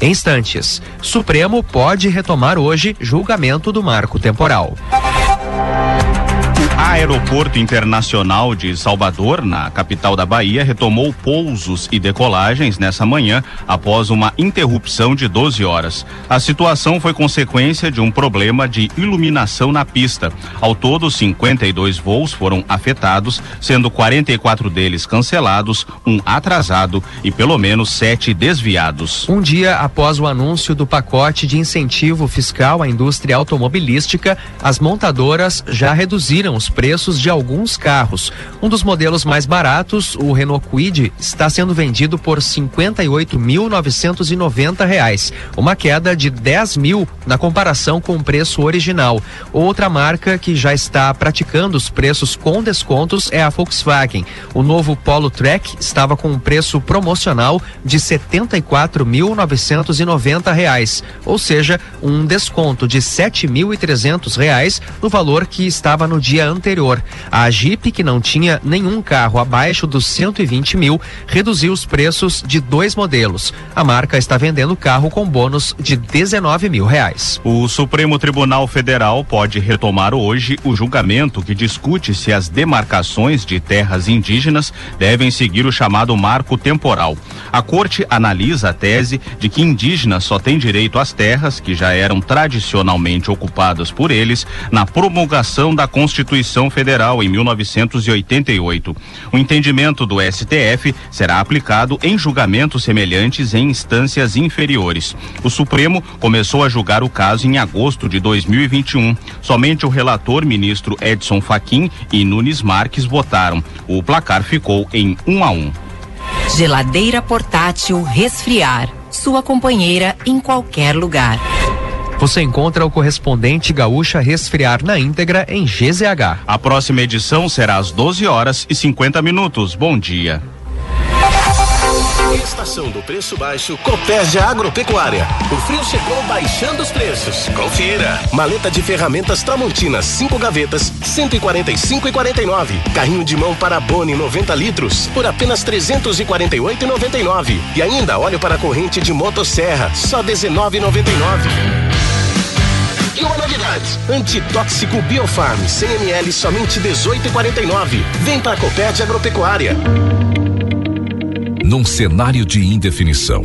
Em instantes, Supremo pode retomar hoje julgamento do marco temporal. Aeroporto Internacional de Salvador, na capital da Bahia, retomou pousos e decolagens nessa manhã após uma interrupção de 12 horas. A situação foi consequência de um problema de iluminação na pista. Ao todo, 52 voos foram afetados, sendo 44 deles cancelados, um atrasado e pelo menos sete desviados. Um dia após o anúncio do pacote de incentivo fiscal à indústria automobilística, as montadoras já reduziram os preços de alguns carros. Um dos modelos mais baratos, o Renault Kwid, está sendo vendido por R$ 58.990, uma queda de 10 mil na comparação com o preço original. Outra marca que já está praticando os preços com descontos é a Volkswagen. O novo Polo Trek estava com um preço promocional de 74.990 reais, ou seja, um desconto de 7.300 reais no valor que estava no dia anterior. A Jeep, que não tinha nenhum carro abaixo dos 120 mil, reduziu os preços de dois modelos. A marca está vendendo carro com bônus de 19 mil reais. O Supremo Tribunal Federal pode retomar hoje o julgamento que discute se as demarcações de terras indígenas devem seguir o chamado marco temporal. A corte analisa a tese de que indígenas só têm direito às terras que já eram tradicionalmente ocupadas por eles na promulgação da Constituição Federal em 1988. O entendimento do STF será aplicado em julgamentos semelhantes em instâncias inferiores. O Supremo começou a julgar o caso em agosto de 2021. Somente o relator ministro Edson Fachin e Nunes Marques votaram. O placar ficou em um a um. Geladeira portátil resfriar. Sua companheira em qualquer lugar. Você encontra o correspondente Gaúcha Resfriar na íntegra em GZH. A próxima edição será às 12 horas e 50 minutos. Bom dia. Estação do Preço Baixo, Copérgia Agropecuária. O frio chegou baixando os preços. Confira. Maleta de ferramentas Tramontina, 5 gavetas, 145,49. Carrinho de mão para Boni, 90 litros, por apenas 348,99. E ainda óleo para corrente de motosserra, só 19,99. E uma novidade: antitóxico Biofarm 100 ml somente 18,49. Vem para a Copérdia Agropecuária. Num cenário de indefinição,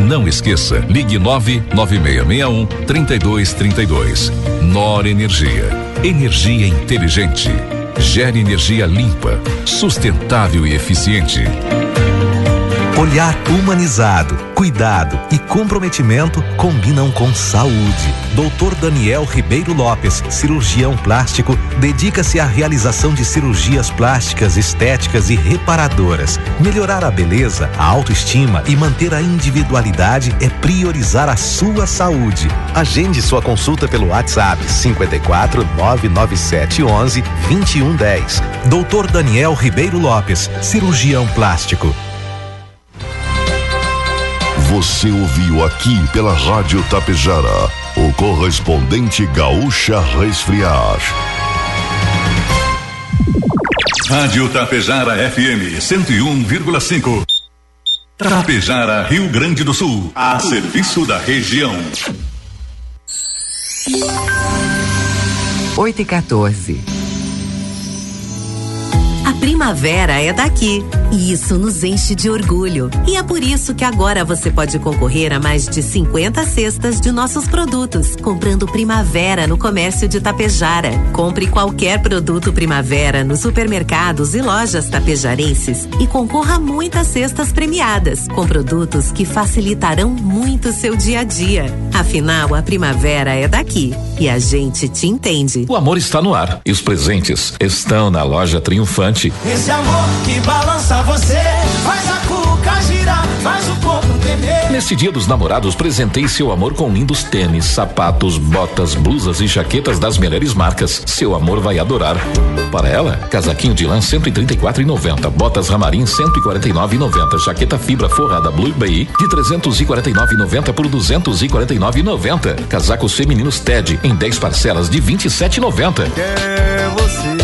não esqueça, ligue 99661 3232. Nor Energia. Energia inteligente. Gere energia limpa, sustentável e eficiente. Olhar humanizado, cuidado e comprometimento combinam com saúde. Dr. Daniel Ribeiro Lopes, cirurgião plástico, dedica-se à realização de cirurgias plásticas, estéticas e reparadoras. Melhorar a beleza, a autoestima e manter a individualidade é priorizar a sua saúde. Agende sua consulta pelo WhatsApp 54 997 11 2110. Dr. Daniel Ribeiro Lopes, cirurgião plástico. Você ouviu aqui pela Rádio Tapejara o correspondente Gaúcha Resfriar. Rádio Tapejara FM 101,5. Tapejara, Rio Grande do Sul, a serviço da região. 8 e 14. A primavera é daqui e isso nos enche de orgulho. E é por isso que agora você pode concorrer a mais de 50 cestas de nossos produtos, comprando Primavera no comércio de Tapejara. Compre qualquer produto Primavera nos supermercados e lojas tapejarenses e concorra a muitas cestas premiadas, com produtos que facilitarão muito seu dia a dia. Afinal, a primavera é daqui e a gente te entende. O amor está no ar e os presentes estão na loja Triunfante. Esse amor que balança você, faz a cuca girar, faz o corpo tremer. Neste dia dos namorados, presentei seu amor com lindos tênis, sapatos, botas, blusas e jaquetas das melhores marcas. Seu amor vai adorar. Para ela, casaquinho de lã 134,90, botas Ramarim 149,90, jaqueta fibra forrada Blue Bay de 349,90 por 249,90. Casacos femininos Ted em 10 parcelas de 27,90. É você.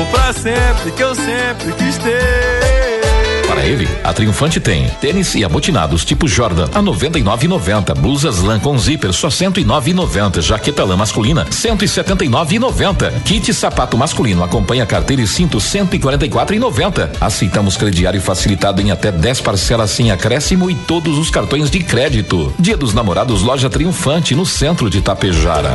O pra sempre que eu sempre quis ter. Para ele, a Triunfante tem tênis e amotinados tipo Jordan a 99,90, blusas lã com zíper só 109,90, jaqueta lã masculina 179,90, kit sapato masculino acompanha carteira e cinto 144,90. Aceitamos crediário facilitado em até 10 parcelas sem acréscimo e todos os cartões de crédito. Dia dos Namorados, loja Triunfante no centro de Tapejara.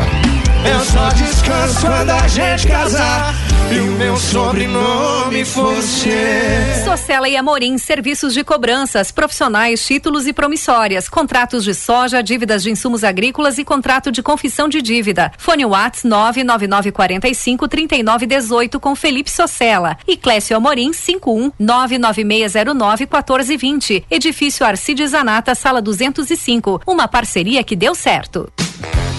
Eu só descanso quando a gente casar e o meu sobrenome ser. Socela e Amorim, serviços de cobranças, profissionais, títulos e promissórias, contratos de soja, dívidas de insumos agrícolas e contrato de confissão de dívida. Fone Whats 99945 3918 com Felipe Socella e Clécio Amorim 51 99609 1420. Edifício Arcides Zanata, sala 205. Uma parceria que deu certo.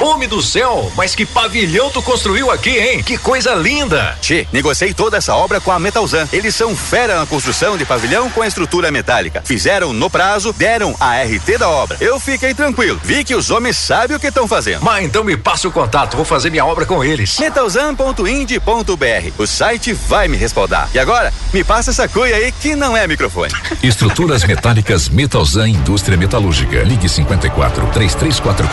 Homem do céu, mas que pavilhão tu construiu aqui, hein? Que coisa linda! Che, negociei toda essa obra com a Metalzan. Eles são fera na construção de pavilhão com a estrutura metálica. Fizeram no prazo, deram a RT da obra. Eu fiquei tranquilo. Vi que os homens sabem o que estão fazendo. Mas então me passa o contato, vou fazer minha obra com eles. Metalzan.ind.br. O site vai me respaldar. E agora, me passa essa cuia aí que não é microfone. Estruturas metálicas Metalzan Indústria Metalúrgica. Ligue 54 3344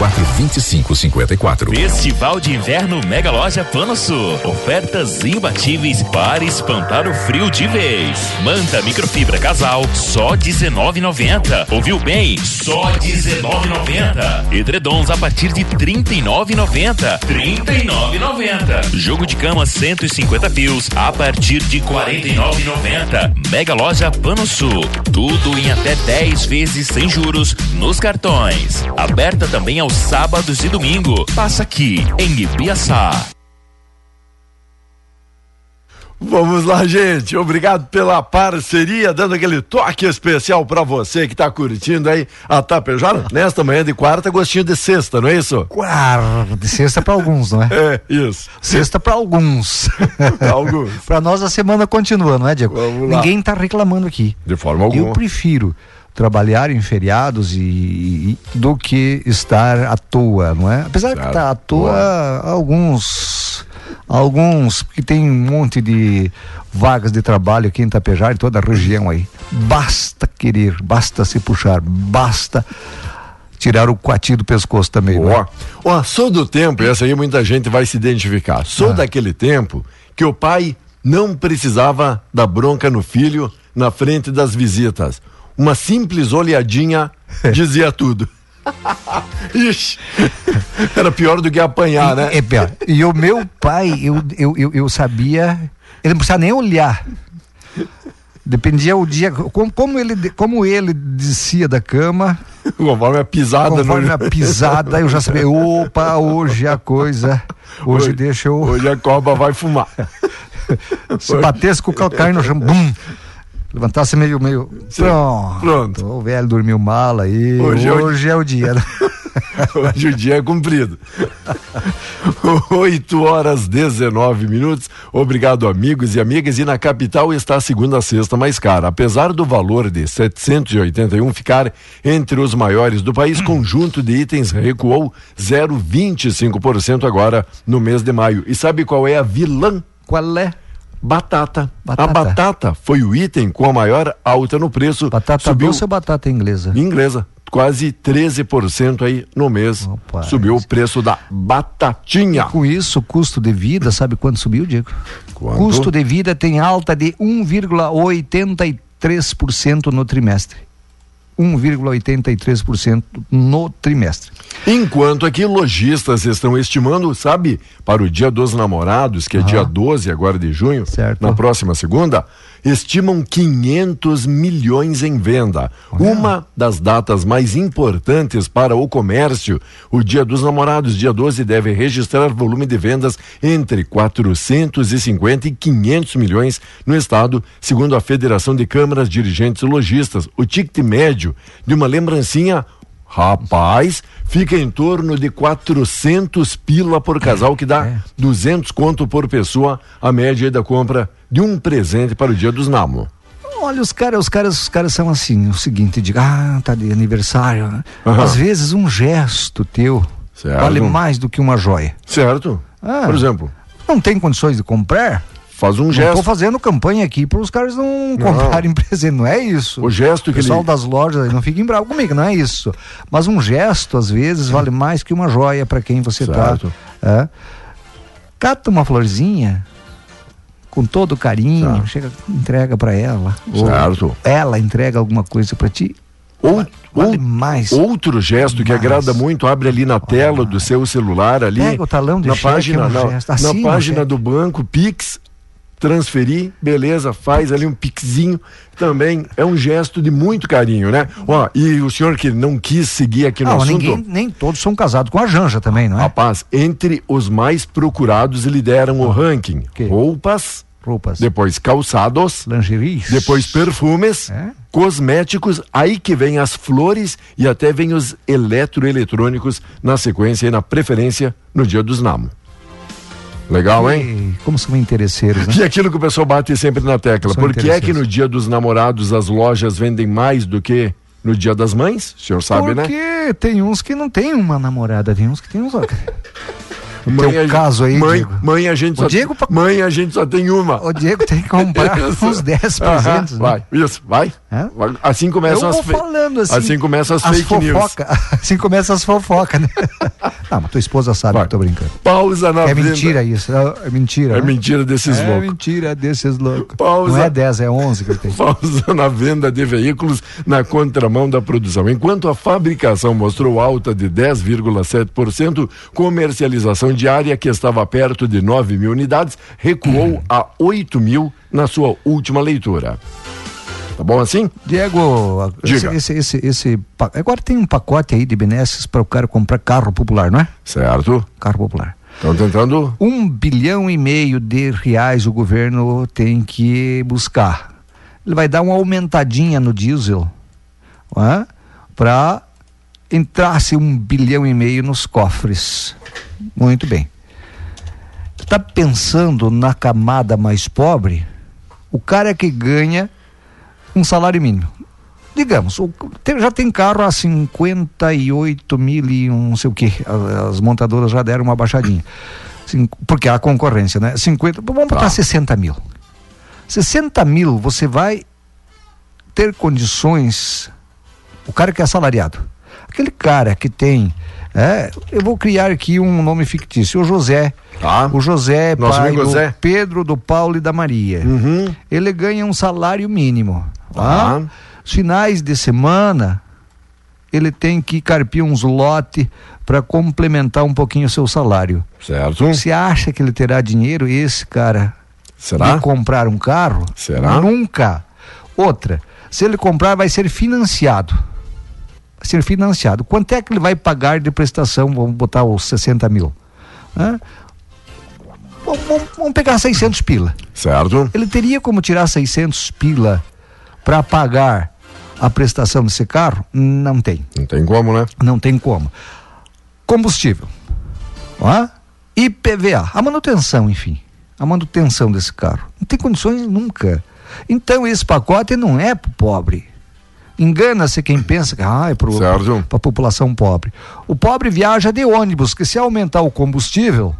2554. Festival de Inverno Mega Loja Plano Sul. Ofertas imbatíveis para espantar o frio de vez. Manta microfibra casal, só R$19,90. Ouviu bem? Só R$19,90. Edredons a partir de R$39,90. R$39,90. Jogo de cama 150 fios a partir de R$49,90. Mega Loja Plano Sul. Tudo em até 10 vezes sem juros nos cartões. Aberta também aos sábados e domingos. Passa aqui em Ibiaçá. Vamos lá, gente. Obrigado pela parceria, dando aquele toque especial para você que tá curtindo aí a Tapejara. Nesta manhã de quarta, gostinho de sexta, não é isso? Quarta, de sexta para alguns, não é? É, isso. Sexta para *laughs* alguns. pra alguns. para nós a semana continua, não é, Diego? Vamos lá. Ninguém tá reclamando aqui. De forma alguma. Eu prefiro trabalhar em feriados e, e- do que estar à toa, não é? Apesar de estar à toa, alguns alguns que tem um monte de vagas de trabalho aqui em Itapejara e toda a região aí. Basta querer, basta se puxar, basta tirar o coati do pescoço também, é? Sou do tempo, e essa aí muita gente vai se identificar. Ah. Sou daquele tempo que o pai não precisava da bronca no filho na frente das visitas. Uma simples olhadinha *laughs* dizia tudo. *laughs* Ixi, era pior do que apanhar, né? É pior. E o meu pai, eu, eu, eu, eu sabia, ele não precisava nem olhar. Dependia o dia, como, como, ele, como ele descia da cama. *laughs* Conforme a pisada. Conforme no- a pisada, eu já sabia, opa, hoje a coisa, hoje, deixa eu... Hoje a cobra vai fumar. Se batesse com o calcanhar no chão, bum! Levantasse meio, meio. Pronto. Pronto. O velho dormiu mal aí. Hoje, Hoje é o- é o dia. *laughs* Hoje o dia é cumprido. *laughs* 8 horas 19 minutos. Obrigado, amigos e amigas. E na capital está a segunda sexta mais cara. Apesar do valor de 781 ficar entre os maiores do país, conjunto de itens recuou 0,25% agora no mês de maio. E sabe qual é a vilã? Qual é? Batata. Batata. A batata foi o item com a maior alta no preço. Batata Subiu doce ou batata inglesa? inglesa. Quase 13% aí no mês. Subiu o preço da batatinha. Com isso, o custo de vida, sabe quanto subiu, Diego? Quanto? Custo de vida tem alta de 1,83% no trimestre. 1,83% no trimestre. Enquanto aqui lojistas estão estimando, sabe, para o Dia dos Namorados, que é dia 12 agora de junho, na próxima segunda, estimam 500 milhões em venda. Uma das datas mais importantes para o comércio, o Dia dos Namorados, dia 12, deve registrar volume de vendas entre 450 e 500 milhões no estado, segundo a Federação de Câmaras Dirigentes e Lojistas. O ticket médio de uma lembrancinha Rapaz, fica em torno de 400 pila por casal, que dá 200 conto por pessoa, a média da compra de um presente para o dia dos namo. Olha, os caras, os caras, os caras são assim, o seguinte, diga, ah, tá de aniversário. né? Aham. Às vezes um gesto teu Certo. vale mais do que uma joia. Certo. Ah, Por exemplo, Não tem condições de comprar? Faz um Não gesto. tô fazendo campanha aqui para os caras não, comprarem *laughs* presente, não é isso. O gesto que O pessoal ele- das lojas não fiquem bravos comigo, não é isso. Mas um gesto, às vezes, vale mais que uma joia para quem você Certo. tá. É. Cata uma florzinha com todo carinho, chega, entrega para ela. Certo. ela entrega alguma coisa para ti. Ou, vale mais. Outro gesto que agrada muito, abre ali na tela do seu celular ali. Pega o talão de na cheque, página, é um na, gesto. na Assina página do banco, Pix, transferir, beleza, faz ali um pixinho, também é um gesto de muito carinho, né? Ó, e o senhor que não quis seguir aqui no Não, assunto, ninguém, nem todos são casados com a Janja também, não é? rapaz, entre os mais procurados lideram o ranking. Roupas, Roupas. depois calçados, lingeries, depois perfumes, É? cosméticos, aí que vem as flores e até vem os eletroeletrônicos na sequência e na preferência no dia dos namo. Legal, hein? Ei, Como são interesseiros, né? *laughs* E aquilo que o pessoal bate sempre na tecla. São Por que é que no dia dos namorados as lojas vendem mais do que no dia das mães? O senhor sabe, né? Porque tem uns que não tem uma namorada, tem uns que tem uns. *laughs* O Mãe, teu a- caso aí, mãe, Diego. mãe a gente O só Diego mãe a gente só tem uma. O Diego tem que comprar *laughs* uns 10 Aham, presentes. né? Vai, isso, vai. Hã? Assim começam Eu as fe- falando assim. assim começam as, as fake news. fofoca, Assim começam as fofocas, né? Não, mas tua esposa sabe que eu tô brincando. Pausa na É mentira isso. É é mentira. É né? mentira desses é loucos. mentira desses loucos. Pausa. Não é 10, é 11 que eu tenho. *laughs* Pausa na venda de veículos na contramão da produção. Enquanto a fabricação mostrou alta de 10,7%, comercialização diária, que estava perto de 9 mil unidades, recuou a 8 mil na sua última leitura. Tá bom assim? Diego, esse, Diga. esse, esse, esse pa- agora tem um pacote aí de benesses para o cara comprar carro popular, não é? Certo. Carro popular. Estão tentando. Um bilhão e meio de reais o governo tem que buscar. Ele vai dar uma aumentadinha no diesel para entrasse um bilhão e meio nos cofres. Muito bem. Está pensando na camada mais pobre? O cara que ganha um salário mínimo. Digamos, o- tem- já tem carro a 58 mil e um não sei o que. As montadoras já deram uma baixadinha. Porque há concorrência, né? 50, vamos botar 60 mil. 60 mil, você vai ter condições. O cara que é assalariado. Aquele cara que tem. é, eu vou criar aqui um nome fictício. O José. O José, Tá. Nosso pai do. Uhum. Pedro, do Paulo e da Maria. Ele ganha um salário mínimo. Tá? Os finais de semana, ele tem que carpir uns lote para complementar um pouquinho o seu salário. Certo. Você acha que ele terá dinheiro, esse cara, Será? de comprar um carro? Será? Nunca. Outra, se ele comprar, vai ser financiado. Vai ser financiado. Quanto é que ele vai pagar de prestação? Vamos botar os 60 mil. Hã? Vamos pegar 600 pila. Certo. Ele teria como tirar 600 pila para pagar a prestação desse carro? Não tem. Não tem como, né? Não tem como. Combustível. Ó, IPVA, a manutenção, enfim. A manutenção desse carro. Não tem condições nunca. Então esse pacote não é para o pobre. Engana-se quem pensa que ah, é para a população pobre. O pobre viaja de ônibus, que se aumentar o combustível,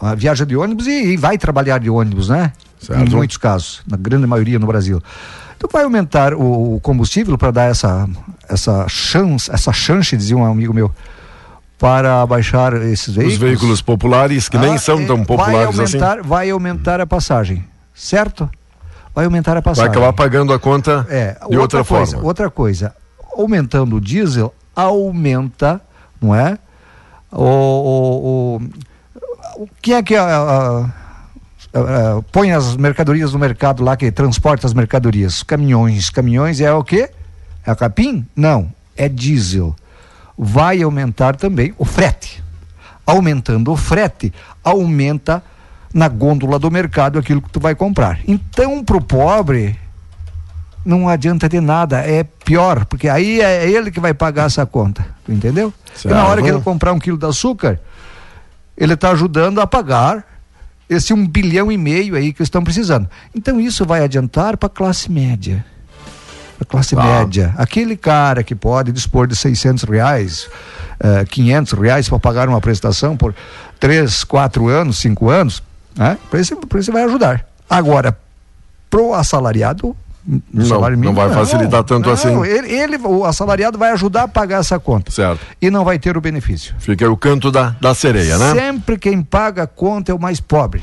ah, viaja de ônibus e, e vai trabalhar de ônibus, né? Certo. Em muitos casos, na grande maioria no Brasil. Então vai aumentar o, o combustível para dar essa essa chance, essa chance, dizia um amigo meu, para baixar esses veículos. Os veículos populares, que nem Ah, são é, tão populares vai assim. aumentar, Vai aumentar a passagem, certo? vai aumentar a Vai passagem. acabar pagando a conta É, de outra, coisa, forma. Outra coisa, aumentando o diesel, aumenta, não é? O, o, o, quem é que ah, ah, ah, põe as mercadorias no mercado lá, que transporta as mercadorias? Caminhões. Caminhões é o quê? É capim? Não, é diesel. Vai aumentar também o frete. Aumentando o frete, aumenta na gôndola do mercado aquilo que tu vai comprar. Então, pro pobre, não adianta de nada, é pior, porque aí é ele que vai pagar essa conta, tu entendeu? Porque na hora que ele comprar um quilo de açúcar, ele está ajudando a pagar esse um bilhão e meio aí que estão precisando. Então isso vai adiantar para a classe média. A classe média, aquele cara que pode dispor de 600 reais, eh, 500 reais para pagar uma prestação por 3, 4 anos, 5 anos, né? para esse vai ajudar. Agora, pro assalariado, Não, salário não mínimo, vai facilitar tanto não, assim. Ele, ele, o assalariado vai ajudar a pagar essa conta. Certo. E não vai ter o benefício. Fica aí o canto da, da sereia, né? Sempre quem paga a conta é o mais pobre.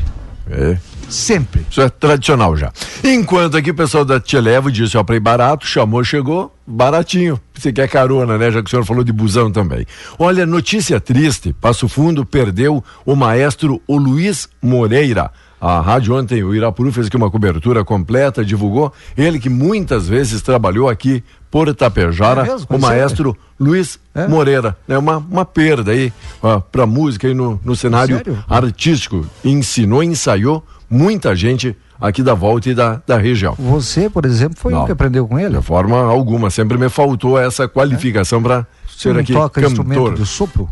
É. Sempre. Isso é tradicional já. Enquanto aqui o pessoal da Televo disse, ó, pra ir barato, chamou, chegou, baratinho. Você quer carona, né? Já que o senhor falou de busão também. Olha, notícia triste, Passo Fundo perdeu o maestro o Luiz Moreira. A rádio ontem, o Irapuru fez aqui uma cobertura completa, divulgou. Ele que muitas vezes trabalhou aqui por Tapejara, É mesmo? o maestro Luiz É? Moreira. É uma, uma perda aí ó, pra música aí no, no cenário Sério? artístico. Ensinou, ensaiou muita gente aqui da volta e da, da região. Você, por exemplo, foi Não. o que aprendeu com ele? De forma alguma, sempre me faltou essa qualificação para ser aqui toca instrumento cantor. de sopro?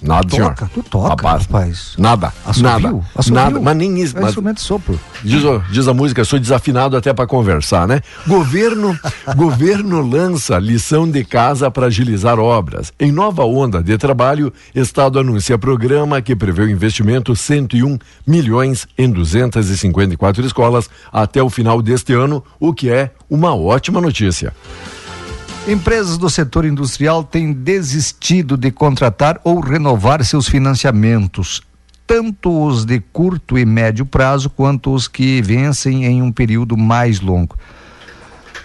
Nada, senhor. Toca, tu toca, rapaz. rapaz. Nada, Assovio? nada, Assovio? nada, mas nem isso. É mas- instrumento de sopro. Diz, diz a música, sou desafinado até para conversar, né? Governo, *laughs* governo lança lição de casa para agilizar obras. Em nova onda de trabalho, Estado anuncia programa que prevê o investimento 101 milhões em 254 escolas até o final deste ano, o que é uma ótima notícia. Empresas do setor industrial têm desistido de contratar ou renovar seus financiamentos, tanto os de curto e médio prazo quanto os que vencem em um período mais longo.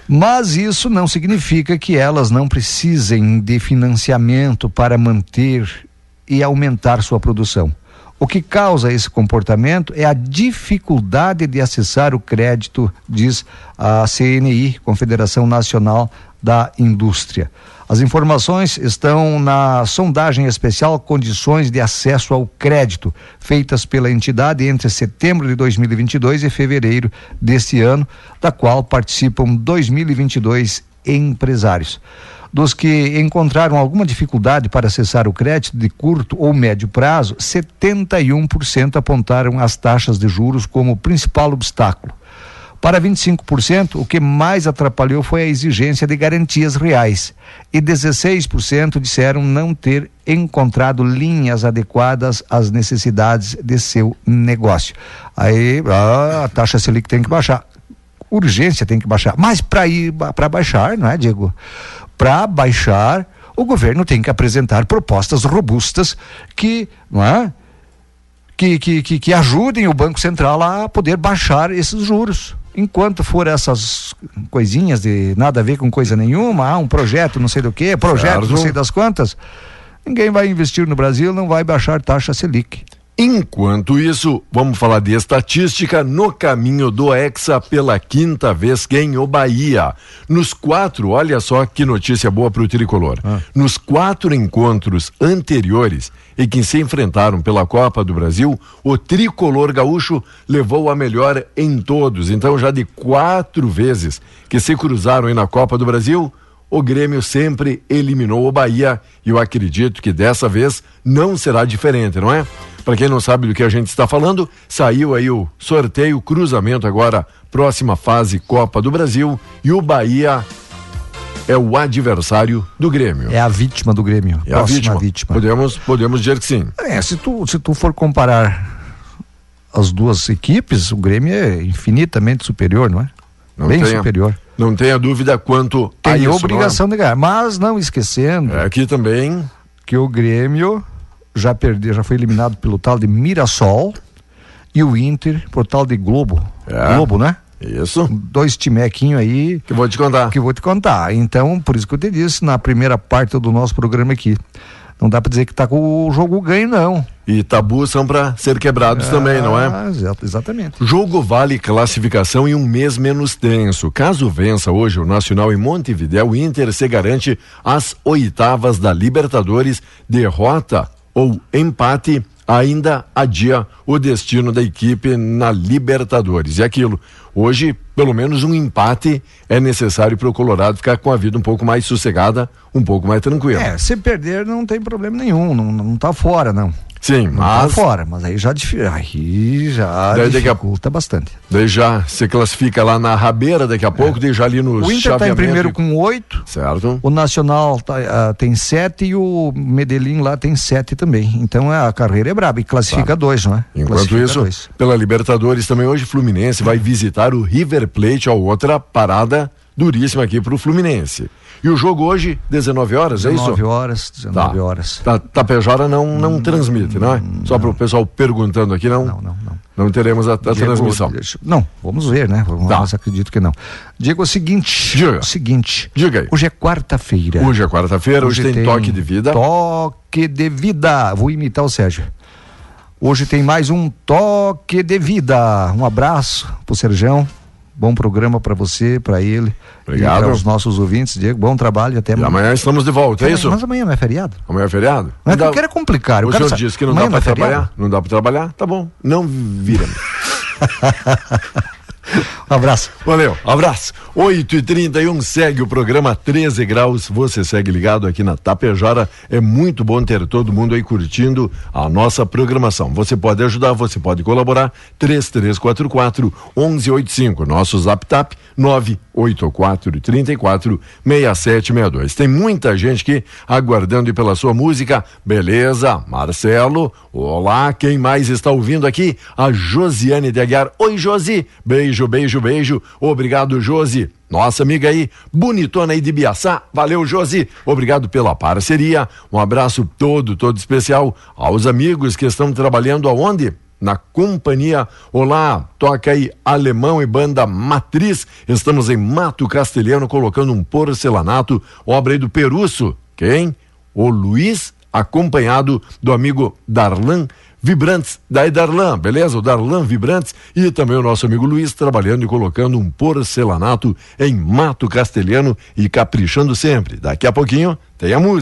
Mas isso não significa que elas não precisem de financiamento para manter e aumentar sua produção. O que causa esse comportamento é a dificuldade de acessar o crédito, diz a CNI, Confederação Nacional da Indústria. As informações estão na sondagem especial Condições de Acesso ao Crédito, feitas pela entidade entre setembro de 2022 e fevereiro deste ano, da qual participam 2022 empresários. Dos que encontraram alguma dificuldade para acessar o crédito de curto ou médio prazo, 71% apontaram as taxas de juros como principal obstáculo. Para 25%, o que mais atrapalhou foi a exigência de garantias reais. E 16% disseram não ter encontrado linhas adequadas às necessidades de seu negócio. Aí ah, a taxa Selic tem que baixar. Urgência tem que baixar. Mas para ir para baixar, não é, Diego? Para baixar, o governo tem que apresentar propostas robustas que, não é? que, que, que, que ajudem o Banco Central a poder baixar esses juros. Enquanto for essas coisinhas de nada a ver com coisa nenhuma, ah, um projeto não sei do que, projeto Certo. não sei das quantas, ninguém vai investir no Brasil, não vai baixar taxa Selic. Enquanto isso, vamos falar de estatística no caminho do Hexa pela quinta vez ganhou Bahia. Nos quatro, olha só que notícia boa para o tricolor. Nos quatro encontros anteriores e que se enfrentaram pela Copa do Brasil, o tricolor gaúcho levou a melhor em todos. Então, já de quatro vezes que se cruzaram aí na Copa do Brasil, o Grêmio sempre eliminou o Bahia e eu acredito que dessa vez não será diferente, não é? Para quem não sabe do que a gente está falando, saiu aí o sorteio, cruzamento agora, próxima fase Copa do Brasil e o Bahia é o adversário do Grêmio. É a vítima do Grêmio. É a próxima vítima. Podemos, podemos dizer que sim. É, se tu, se tu for comparar as duas equipes, o Grêmio é infinitamente superior, não é? Não Bem tenha- superior. Não tenha dúvida quanto a Tem isso. obrigação de ganhar, mas não esquecendo. É, aqui também. Que o Grêmio já perdeu, já foi eliminado pelo tal de Mirassol e o Inter por tal de Globo. É. Globo, né? Isso. Dois timequinhos aí. Que vou te contar. Que vou te contar. Então, por isso que eu te disse na primeira parte do nosso programa aqui. Não dá para dizer que tá com o jogo ganho, não. E tabus são para ser quebrados ah, também, não é? Exatamente. Jogo vale classificação em um mês menos tenso. Caso vença hoje o Nacional em Montevidéu, o Inter se garante as oitavas da Libertadores. Derrota ou empate ainda adia o destino da equipe na Libertadores. E aquilo, hoje, pelo menos um empate é necessário para o Colorado ficar com a vida um pouco mais sossegada, um pouco mais tranquila. É, se perder não tem problema nenhum, não, não tá fora, não. Sim, não mas. Tá fora, mas aí já, aí já daí dificulta a... bastante. Daí já se classifica lá na rabeira daqui a pouco, é. daí já ali no O Inter está em primeiro com oito. Certo. O Nacional tá, uh, tem sete e o Medellín lá tem sete também. Então é, a carreira é braba e classifica tá. dois, não é? Enquanto classifica isso, dois. pela Libertadores também hoje Fluminense vai visitar o River Plate, a outra parada duríssima aqui para o Fluminense. E o jogo hoje, 19 horas, 19 é isso? 19 horas, 19 tá. horas. Tá, Tapejara não, não hum, transmite, não é? Só para o pessoal perguntando aqui, não? Não, não, não. Não teremos a, a Diego, transmissão. Deixa, não, vamos ver, né? Vamos, tá. Mas acredito que não. Diego, é o seguinte. Diga. O seguinte. Diga aí. Hoje é quarta-feira. Hoje é quarta-feira, hoje, hoje tem, tem toque de vida. Toque de vida. Vou imitar o Sérgio. Hoje tem mais um toque de vida. Um abraço pro Serjão. Bom programa para você, para ele. Obrigado. E para os nossos ouvintes, Diego. Bom trabalho até amanhã. amanhã estamos de volta, é isso? Mas amanhã não é feriado? Amanhã é feriado? Não, é que eu quero complicar. O senhor disse que não dá para é trabalhar? Não dá para trabalhar? Tá bom. Não vira. *laughs* Um abraço. Valeu, abraço. 8 e 31 segue o programa 13 graus. Você segue ligado aqui na Tapejara. É muito bom ter todo mundo aí curtindo a nossa programação. Você pode ajudar, você pode colaborar. 3344 1185. Nosso zap tap 984 34 6762. Tem muita gente aqui aguardando pela sua música. Beleza, Marcelo. Olá, quem mais está ouvindo aqui? A Josiane de Aguiar. Oi, Josi. Beijo, beijo, beijo. Obrigado, Josi. Nossa amiga aí, bonitona aí de Biaçá. Valeu, Josi. Obrigado pela parceria. Um abraço todo, todo especial aos amigos que estão trabalhando aonde? Na companhia. Olá, toca aí Alemão e Banda Matriz. Estamos em Mato Castelhano colocando um porcelanato, obra aí do Perusso. Quem? O Luiz, acompanhado do amigo Darlan Vibrantes, daí Darlan, beleza? O Darlan Vibrantes e também o nosso amigo Luiz trabalhando e colocando um porcelanato em Mato Castelhano e caprichando sempre. Daqui a pouquinho tem a música.